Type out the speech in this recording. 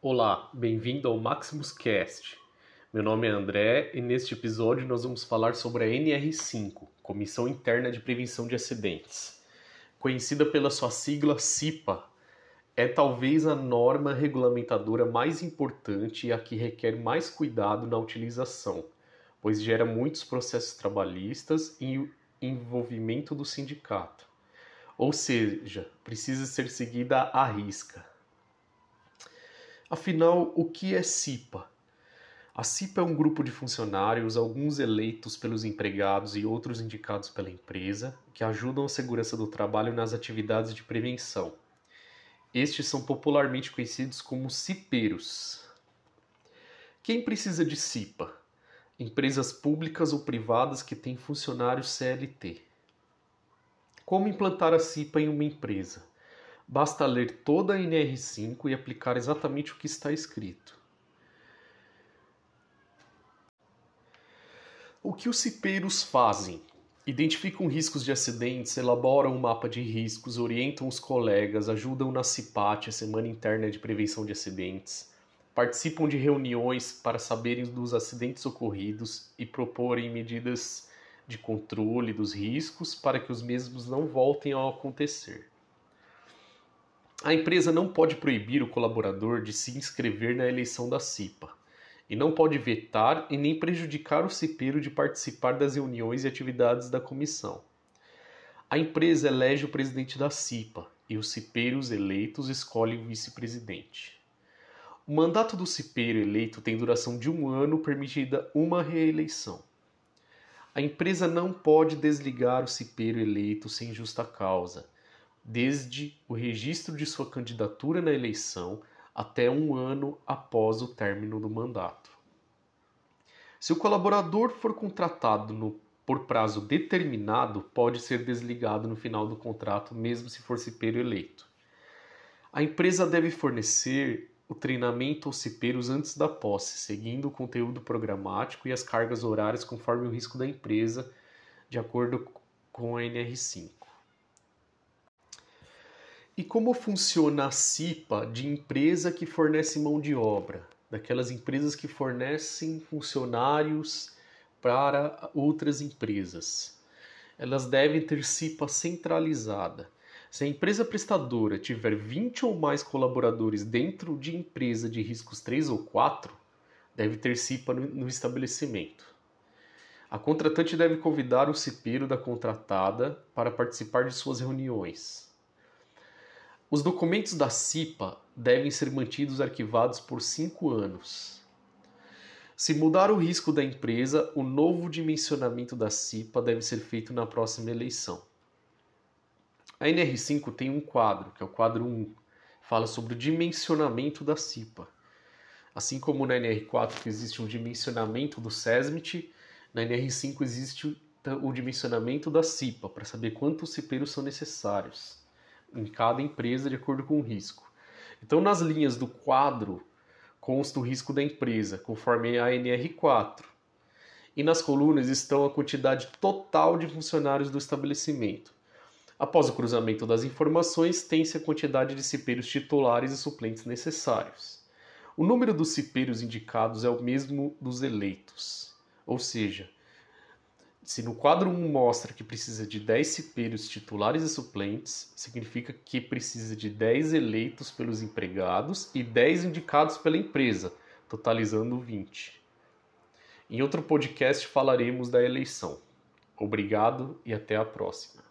Olá, bem-vindo ao Maximus Cast. Meu nome é André e neste episódio nós vamos falar sobre a NR5, Comissão Interna de Prevenção de Acidentes. Conhecida pela sua sigla CIPA, é talvez a norma regulamentadora mais importante e a que requer mais cuidado na utilização, pois gera muitos processos trabalhistas e envolvimento do sindicato. Ou seja, precisa ser seguida à risca. Afinal, o que é CIPA? A CIPA é um grupo de funcionários, alguns eleitos pelos empregados e outros indicados pela empresa, que ajudam a segurança do trabalho nas atividades de prevenção. Estes são popularmente conhecidos como cipeiros. Quem precisa de CIPA? Empresas públicas ou privadas que têm funcionários CLT. Como implantar a CIPA em uma empresa? Basta ler toda a NR5 e aplicar exatamente o que está escrito. O que os cipeiros fazem? Identificam riscos de acidentes, elaboram um mapa de riscos, orientam os colegas, ajudam na CIPAT, a Semana Interna de Prevenção de Acidentes, participam de reuniões para saberem dos acidentes ocorridos e proporem medidas de controle dos riscos para que os mesmos não voltem a acontecer. A empresa não pode proibir o colaborador de se inscrever na eleição da CIPA e não pode vetar e nem prejudicar o cipeiro de participar das reuniões e atividades da comissão. A empresa elege o presidente da CIPA e os cipeiros eleitos escolhem o vice-presidente. O mandato do cipeiro eleito tem duração de um ano, permitida uma reeleição. A empresa não pode desligar o cipeiro eleito sem justa causa desde o registro de sua candidatura na eleição até um ano após o término do mandato. Se o colaborador for contratado no, por prazo determinado, pode ser desligado no final do contrato, mesmo se for cipeiro eleito. A empresa deve fornecer o treinamento aos cipeiros antes da posse, seguindo o conteúdo programático e as cargas horárias conforme o risco da empresa, de acordo com a NR5. E como funciona a CIPA de empresa que fornece mão de obra? Daquelas empresas que fornecem funcionários para outras empresas. Elas devem ter CIPA centralizada. Se a empresa prestadora tiver 20 ou mais colaboradores dentro de empresa de riscos 3 ou 4, deve ter CIPA no estabelecimento. A contratante deve convidar o cipeiro da contratada para participar de suas reuniões. Os documentos da CIPA devem ser mantidos arquivados por cinco anos. Se mudar o risco da empresa, o novo dimensionamento da CIPA deve ser feito na próxima eleição. A NR5 tem um quadro, que é o quadro 1, fala sobre o dimensionamento da CIPA. Assim como na NR4 que existe um dimensionamento do SESMIT, na NR5 existe o dimensionamento da CIPA, para saber quantos cipeiros são necessários em cada empresa de acordo com o risco. Então, nas linhas do quadro consta o risco da empresa, conforme a NR4. E nas colunas estão a quantidade total de funcionários do estabelecimento. Após o cruzamento das informações, tem-se a quantidade de cipeiros titulares e suplentes necessários. O número dos cipeiros indicados é o mesmo dos eleitos, ou seja, se no quadro 1 mostra que precisa de 10 cipeiros titulares e suplentes, significa que precisa de 10 eleitos pelos empregados e 10 indicados pela empresa, totalizando 20. Em outro podcast falaremos da eleição. Obrigado e até a próxima.